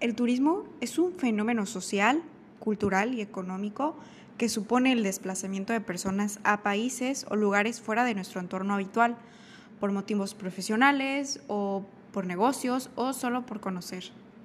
El turismo es un fenómeno social, cultural y económico que supone el desplazamiento de personas a países o lugares fuera de nuestro entorno habitual, por motivos profesionales o por negocios o solo por conocer.